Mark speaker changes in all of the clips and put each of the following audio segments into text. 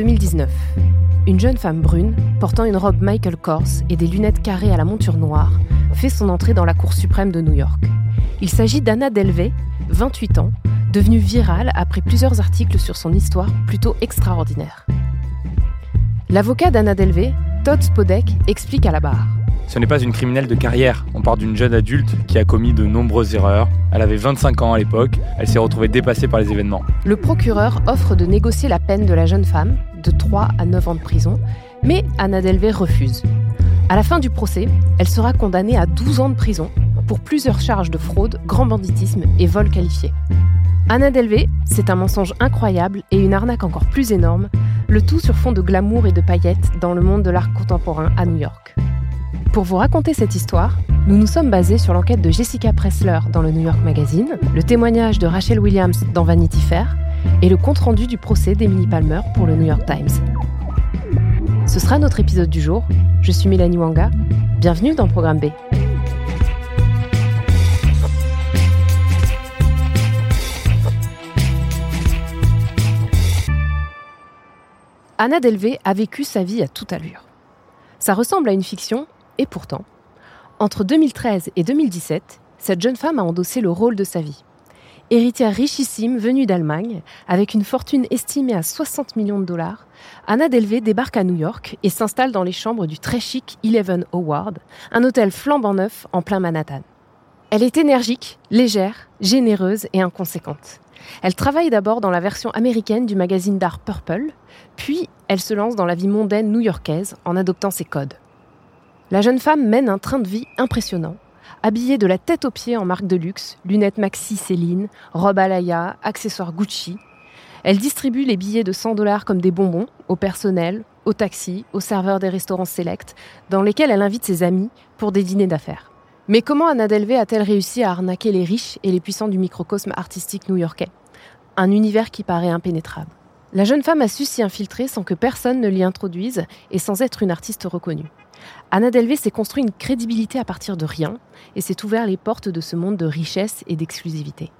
Speaker 1: 2019. Une jeune femme brune, portant une robe Michael Kors et des lunettes carrées à la monture noire, fait son entrée dans la Cour suprême de New York. Il s'agit d'Anna Delvey, 28 ans, devenue virale après plusieurs articles sur son histoire plutôt extraordinaire. L'avocat d'Anna Delvey, Todd Spodek, explique à la barre.
Speaker 2: Ce n'est pas une criminelle de carrière. On parle d'une jeune adulte qui a commis de nombreuses erreurs. Elle avait 25 ans à l'époque. Elle s'est retrouvée dépassée par les événements.
Speaker 1: Le procureur offre de négocier la peine de la jeune femme, de 3 à 9 ans de prison, mais Anna Delvey refuse. À la fin du procès, elle sera condamnée à 12 ans de prison pour plusieurs charges de fraude, grand banditisme et vol qualifié. Anna Delvey, c'est un mensonge incroyable et une arnaque encore plus énorme, le tout sur fond de glamour et de paillettes dans le monde de l'art contemporain à New York. Pour vous raconter cette histoire, nous nous sommes basés sur l'enquête de Jessica Pressler dans le New York Magazine, le témoignage de Rachel Williams dans Vanity Fair et le compte-rendu du procès d'Emily Palmer pour le New York Times. Ce sera notre épisode du jour. Je suis Mélanie Wanga. Bienvenue dans Programme B. Anna Delvey a vécu sa vie à toute allure. Ça ressemble à une fiction, et pourtant, entre 2013 et 2017, cette jeune femme a endossé le rôle de sa vie. Héritière richissime venue d'Allemagne, avec une fortune estimée à 60 millions de dollars, Anna Delvey débarque à New York et s'installe dans les chambres du très chic Eleven Howard, un hôtel flambant neuf en plein Manhattan. Elle est énergique, légère, généreuse et inconséquente. Elle travaille d'abord dans la version américaine du magazine d'art Purple, puis elle se lance dans la vie mondaine new-yorkaise en adoptant ses codes. La jeune femme mène un train de vie impressionnant, habillée de la tête aux pieds en marque de luxe, lunettes Maxi Céline, robe Alaya, accessoires Gucci. Elle distribue les billets de 100 dollars comme des bonbons au personnel, aux taxis, aux serveurs des restaurants select, dans lesquels elle invite ses amis pour des dîners d'affaires. Mais comment Anna Delvey a-t-elle réussi à arnaquer les riches et les puissants du microcosme artistique new-yorkais? Un univers qui paraît impénétrable. La jeune femme a su s'y infiltrer sans que personne ne l'y introduise et sans être une artiste reconnue. Anna Delvey s'est construit une crédibilité à partir de rien et s'est ouvert les portes de ce monde de richesse et d'exclusivité.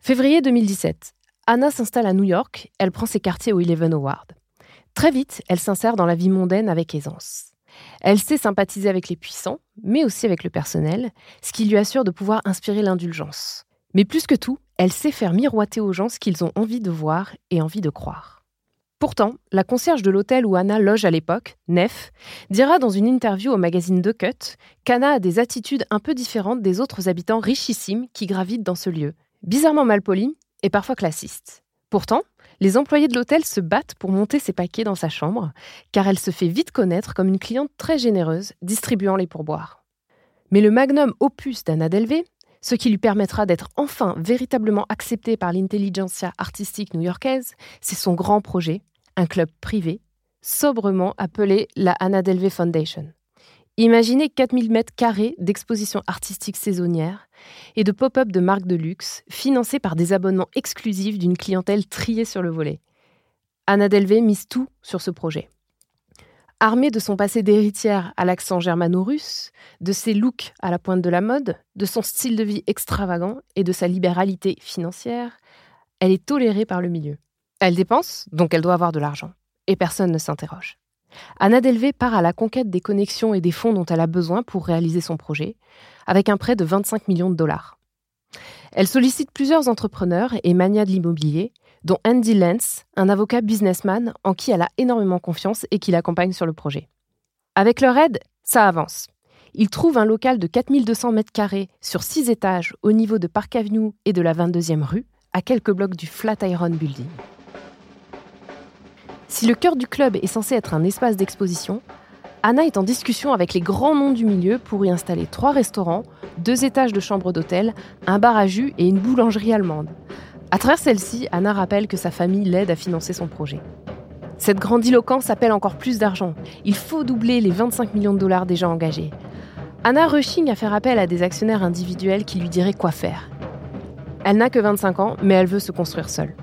Speaker 1: Février 2017. Anna s'installe à New York, elle prend ses quartiers au Eleven Howard. Très vite, elle s'insère dans la vie mondaine avec aisance. Elle sait sympathiser avec les puissants, mais aussi avec le personnel, ce qui lui assure de pouvoir inspirer l'indulgence. Mais plus que tout, elle sait faire miroiter aux gens ce qu'ils ont envie de voir et envie de croire. Pourtant, la concierge de l'hôtel où Anna loge à l'époque, Nef, dira dans une interview au magazine The Cut qu'Anna a des attitudes un peu différentes des autres habitants richissimes qui gravitent dans ce lieu, bizarrement malpolis et parfois classistes. Pourtant, les employés de l'hôtel se battent pour monter ses paquets dans sa chambre, car elle se fait vite connaître comme une cliente très généreuse, distribuant les pourboires. Mais le magnum opus d'Anna Delvey, ce qui lui permettra d'être enfin véritablement acceptée par l'intelligentsia artistique new-yorkaise, c'est son grand projet, un club privé, sobrement appelé la Anna Delvey Foundation. Imaginez 4000 mètres carrés d'expositions artistiques saisonnières et de pop-up de marques de luxe, financés par des abonnements exclusifs d'une clientèle triée sur le volet. Anna Delvey mise tout sur ce projet. Armée de son passé d'héritière à l'accent germano-russe, de ses looks à la pointe de la mode, de son style de vie extravagant et de sa libéralité financière, elle est tolérée par le milieu. Elle dépense, donc elle doit avoir de l'argent. Et personne ne s'interroge. Anna Delvey part à la conquête des connexions et des fonds dont elle a besoin pour réaliser son projet, avec un prêt de 25 millions de dollars. Elle sollicite plusieurs entrepreneurs et manias de l'immobilier, dont Andy Lentz, un avocat businessman en qui elle a énormément confiance et qui l'accompagne sur le projet. Avec leur aide, ça avance. Ils trouvent un local de 4200 mètres carrés sur 6 étages au niveau de Park Avenue et de la 22e rue, à quelques blocs du Flatiron Building. Si le cœur du club est censé être un espace d'exposition, Anna est en discussion avec les grands noms du milieu pour y installer trois restaurants, deux étages de chambres d'hôtel, un bar à jus et une boulangerie allemande. À travers celle-ci, Anna rappelle que sa famille l'aide à financer son projet. Cette grandiloquence appelle encore plus d'argent. Il faut doubler les 25 millions de dollars déjà engagés. Anna Rushing a fait appel à des actionnaires individuels qui lui diraient quoi faire. Elle n'a que 25 ans, mais elle veut se construire seule.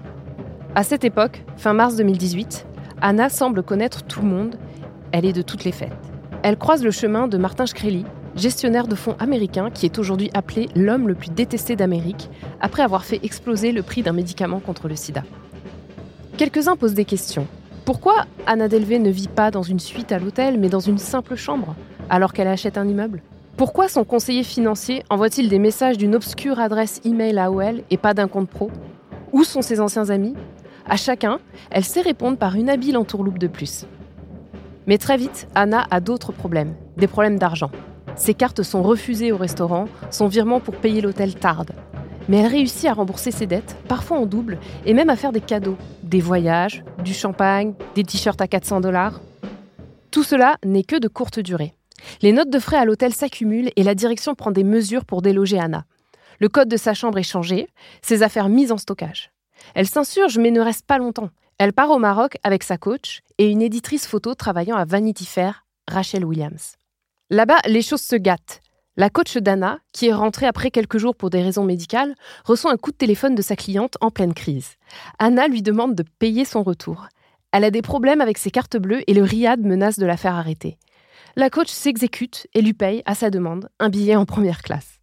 Speaker 1: À cette époque, fin mars 2018, Anna semble connaître tout le monde. Elle est de toutes les fêtes. Elle croise le chemin de Martin Shkreli, gestionnaire de fonds américain qui est aujourd'hui appelé l'homme le plus détesté d'Amérique, après avoir fait exploser le prix d'un médicament contre le sida. Quelques-uns posent des questions. Pourquoi Anna Delvey ne vit pas dans une suite à l'hôtel, mais dans une simple chambre, alors qu'elle achète un immeuble? Pourquoi son conseiller financier envoie-t-il des messages d'une obscure adresse email à OL et pas d'un compte pro? Où sont ses anciens amis? À chacun, elle sait répondre par une habile entourloupe de plus. Mais très vite, Anna a d'autres problèmes, des problèmes d'argent. Ses cartes sont refusées au restaurant, son virement pour payer l'hôtel tarde. Mais elle réussit à rembourser ses dettes, parfois en double, et même à faire des cadeaux. Des voyages, du champagne, des t-shirts à 400 dollars. Tout cela n'est que de courte durée. Les notes de frais à l'hôtel s'accumulent et la direction prend des mesures pour déloger Anna. Le code de sa chambre est changé, ses affaires mises en stockage. Elle s'insurge mais ne reste pas longtemps. Elle part au Maroc avec sa coach et une éditrice photo travaillant à Vanity Fair, Rachel Williams. Là-bas, les choses se gâtent. La coach d'Anna, qui est rentrée après quelques jours pour des raisons médicales, reçoit un coup de téléphone de sa cliente en pleine crise. Anna lui demande de payer son retour. Elle a des problèmes avec ses cartes bleues et le RIAD menace de la faire arrêter. La coach s'exécute et lui paye, à sa demande, un billet en première classe.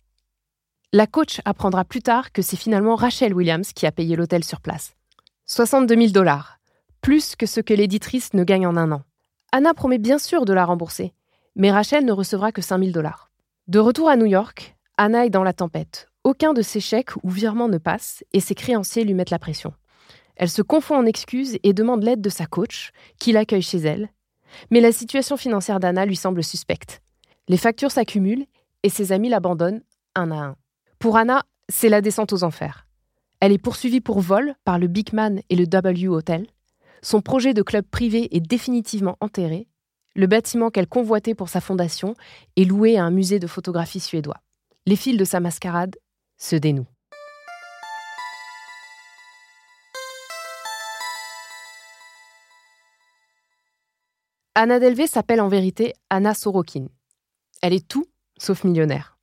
Speaker 1: La coach apprendra plus tard que c'est finalement Rachel Williams qui a payé l'hôtel sur place. 62 000 dollars, plus que ce que l'éditrice ne gagne en un an. Anna promet bien sûr de la rembourser, mais Rachel ne recevra que 5 000 dollars. De retour à New York, Anna est dans la tempête. Aucun de ses chèques ou virements ne passe et ses créanciers lui mettent la pression. Elle se confond en excuses et demande l'aide de sa coach, qui l'accueille chez elle. Mais la situation financière d'Anna lui semble suspecte. Les factures s'accumulent et ses amis l'abandonnent un à un. Pour Anna, c'est la descente aux enfers. Elle est poursuivie pour vol par le Big Man et le W Hotel. Son projet de club privé est définitivement enterré. Le bâtiment qu'elle convoitait pour sa fondation est loué à un musée de photographie suédois. Les fils de sa mascarade se dénouent. Anna Delvey s'appelle en vérité Anna Sorokin. Elle est tout sauf millionnaire.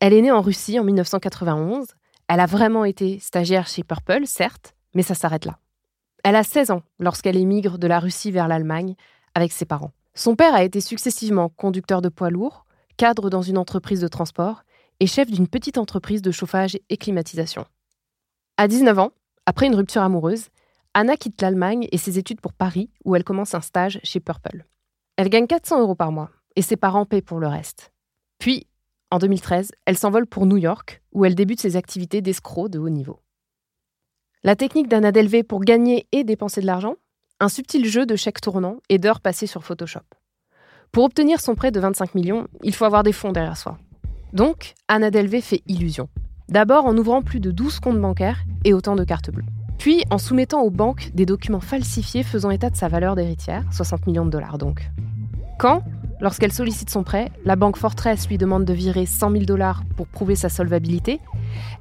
Speaker 1: Elle est née en Russie en 1991. Elle a vraiment été stagiaire chez Purple, certes, mais ça s'arrête là. Elle a 16 ans lorsqu'elle émigre de la Russie vers l'Allemagne avec ses parents. Son père a été successivement conducteur de poids lourds, cadre dans une entreprise de transport et chef d'une petite entreprise de chauffage et climatisation. À 19 ans, après une rupture amoureuse, Anna quitte l'Allemagne et ses études pour Paris, où elle commence un stage chez Purple. Elle gagne 400 euros par mois et ses parents paient pour le reste. Puis, en 2013, elle s'envole pour New York, où elle débute ses activités d'escroc de haut niveau. La technique d'Anna Delvey pour gagner et dépenser de l'argent Un subtil jeu de chèques tournants et d'heures passées sur Photoshop. Pour obtenir son prêt de 25 millions, il faut avoir des fonds derrière soi. Donc, Anna Delvey fait illusion. D'abord en ouvrant plus de 12 comptes bancaires et autant de cartes bleues. Puis en soumettant aux banques des documents falsifiés faisant état de sa valeur d'héritière, 60 millions de dollars donc. Quand lorsqu'elle sollicite son prêt, la banque Fortress lui demande de virer 100 000 dollars pour prouver sa solvabilité.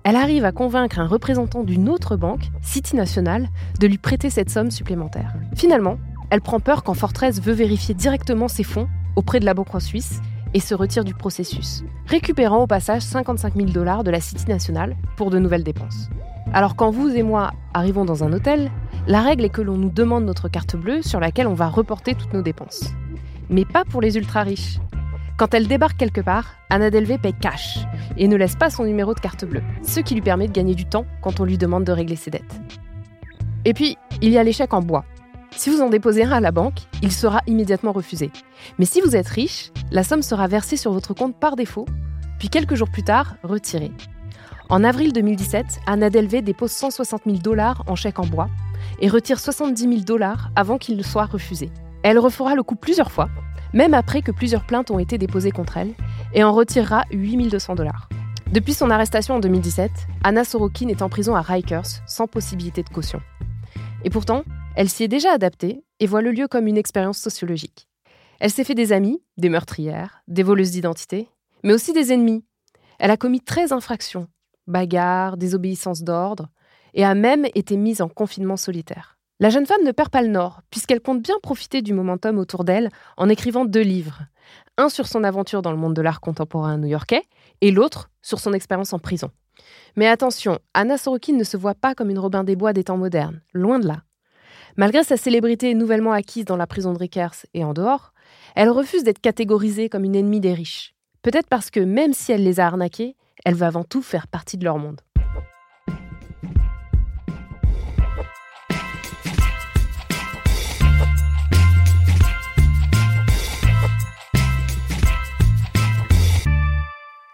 Speaker 1: Elle arrive à convaincre un représentant d'une autre banque, City National, de lui prêter cette somme supplémentaire. Finalement, elle prend peur quand Fortress veut vérifier directement ses fonds auprès de la banque en Suisse et se retire du processus, récupérant au passage 55 000 dollars de la City National pour de nouvelles dépenses. Alors quand vous et moi arrivons dans un hôtel, la règle est que l'on nous demande notre carte bleue sur laquelle on va reporter toutes nos dépenses. Mais pas pour les ultra riches. Quand elle débarque quelque part, Anna Delvey paye cash et ne laisse pas son numéro de carte bleue, ce qui lui permet de gagner du temps quand on lui demande de régler ses dettes. Et puis, il y a l'échec en bois. Si vous en déposez un à la banque, il sera immédiatement refusé. Mais si vous êtes riche, la somme sera versée sur votre compte par défaut, puis quelques jours plus tard, retirée. En avril 2017, Anna Delvey dépose 160 000 dollars en chèque en bois et retire 70 000 dollars avant qu'il ne soit refusé. Elle refera le coup plusieurs fois, même après que plusieurs plaintes ont été déposées contre elle, et en retirera 8 200 dollars. Depuis son arrestation en 2017, Anna Sorokin est en prison à Rikers sans possibilité de caution. Et pourtant, elle s'y est déjà adaptée et voit le lieu comme une expérience sociologique. Elle s'est fait des amis, des meurtrières, des voleuses d'identité, mais aussi des ennemis. Elle a commis 13 infractions, bagarres, désobéissance d'ordre, et a même été mise en confinement solitaire. La jeune femme ne perd pas le nord, puisqu'elle compte bien profiter du momentum autour d'elle en écrivant deux livres. Un sur son aventure dans le monde de l'art contemporain new-yorkais, et l'autre sur son expérience en prison. Mais attention, Anna Sorokin ne se voit pas comme une Robin des Bois des temps modernes, loin de là. Malgré sa célébrité nouvellement acquise dans la prison de Rikers et en dehors, elle refuse d'être catégorisée comme une ennemie des riches. Peut-être parce que même si elle les a arnaqués, elle veut avant tout faire partie de leur monde.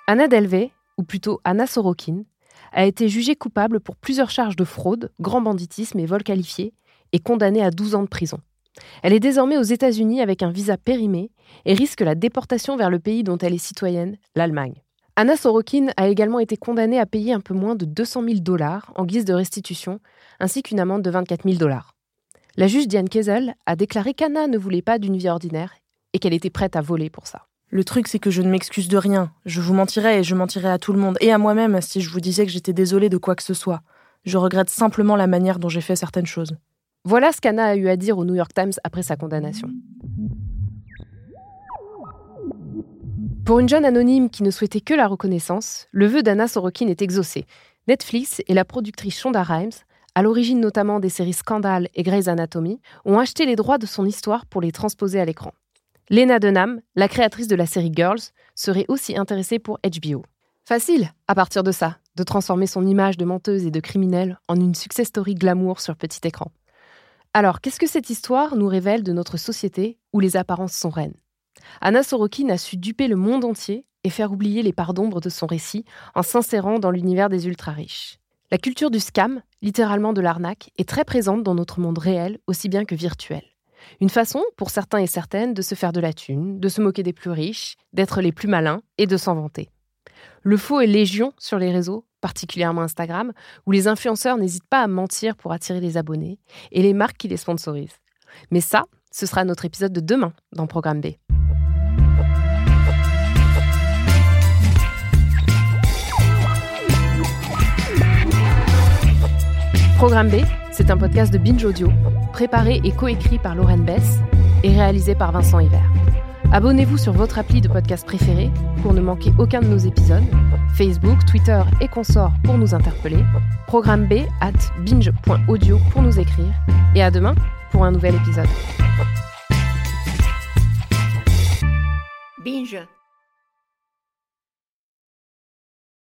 Speaker 1: Anna Delvey, ou plutôt Anna Sorokin, a été jugée coupable pour plusieurs charges de fraude, grand banditisme et vol qualifié, et condamnée à 12 ans de prison. Elle est désormais aux États-Unis avec un visa périmé et risque la déportation vers le pays dont elle est citoyenne, l'Allemagne. Anna Sorokin a également été condamnée à payer un peu moins de 200 000 dollars en guise de restitution, ainsi qu'une amende de 24 000 dollars. La juge Diane Kesel a déclaré qu'Anna ne voulait pas d'une vie ordinaire et qu'elle était prête à voler pour ça.
Speaker 3: Le truc, c'est que je ne m'excuse de rien. Je vous mentirais et je mentirais à tout le monde et à moi-même si je vous disais que j'étais désolée de quoi que ce soit. Je regrette simplement la manière dont j'ai fait certaines choses.
Speaker 1: Voilà ce qu'Anna a eu à dire au New York Times après sa condamnation. Pour une jeune anonyme qui ne souhaitait que la reconnaissance, le vœu d'Anna Sorokin est exaucé. Netflix et la productrice Shonda Rhimes, à l'origine notamment des séries Scandal et Grey's Anatomy, ont acheté les droits de son histoire pour les transposer à l'écran. Lena Dunham, la créatrice de la série Girls, serait aussi intéressée pour HBO. Facile, à partir de ça, de transformer son image de menteuse et de criminelle en une success story glamour sur petit écran. Alors, qu'est-ce que cette histoire nous révèle de notre société où les apparences sont reines? Anna Sorokin a su duper le monde entier et faire oublier les parts d'ombre de son récit en s'insérant dans l'univers des ultra-riches. La culture du scam, littéralement de l'arnaque, est très présente dans notre monde réel aussi bien que virtuel. Une façon, pour certains et certaines, de se faire de la thune, de se moquer des plus riches, d'être les plus malins et de s'en vanter. Le faux est légion sur les réseaux, particulièrement Instagram, où les influenceurs n'hésitent pas à mentir pour attirer les abonnés et les marques qui les sponsorisent. Mais ça, ce sera notre épisode de demain dans Programme B. Programme B, c'est un podcast de Binge Audio, préparé et coécrit par Lauren Bess et réalisé par Vincent Hiver. Abonnez-vous sur votre appli de podcast préféré pour ne manquer aucun de nos épisodes. Facebook, Twitter et consorts pour nous interpeller. Programme B at binge.audio pour nous écrire. Et à demain pour un nouvel épisode.
Speaker 4: Binge.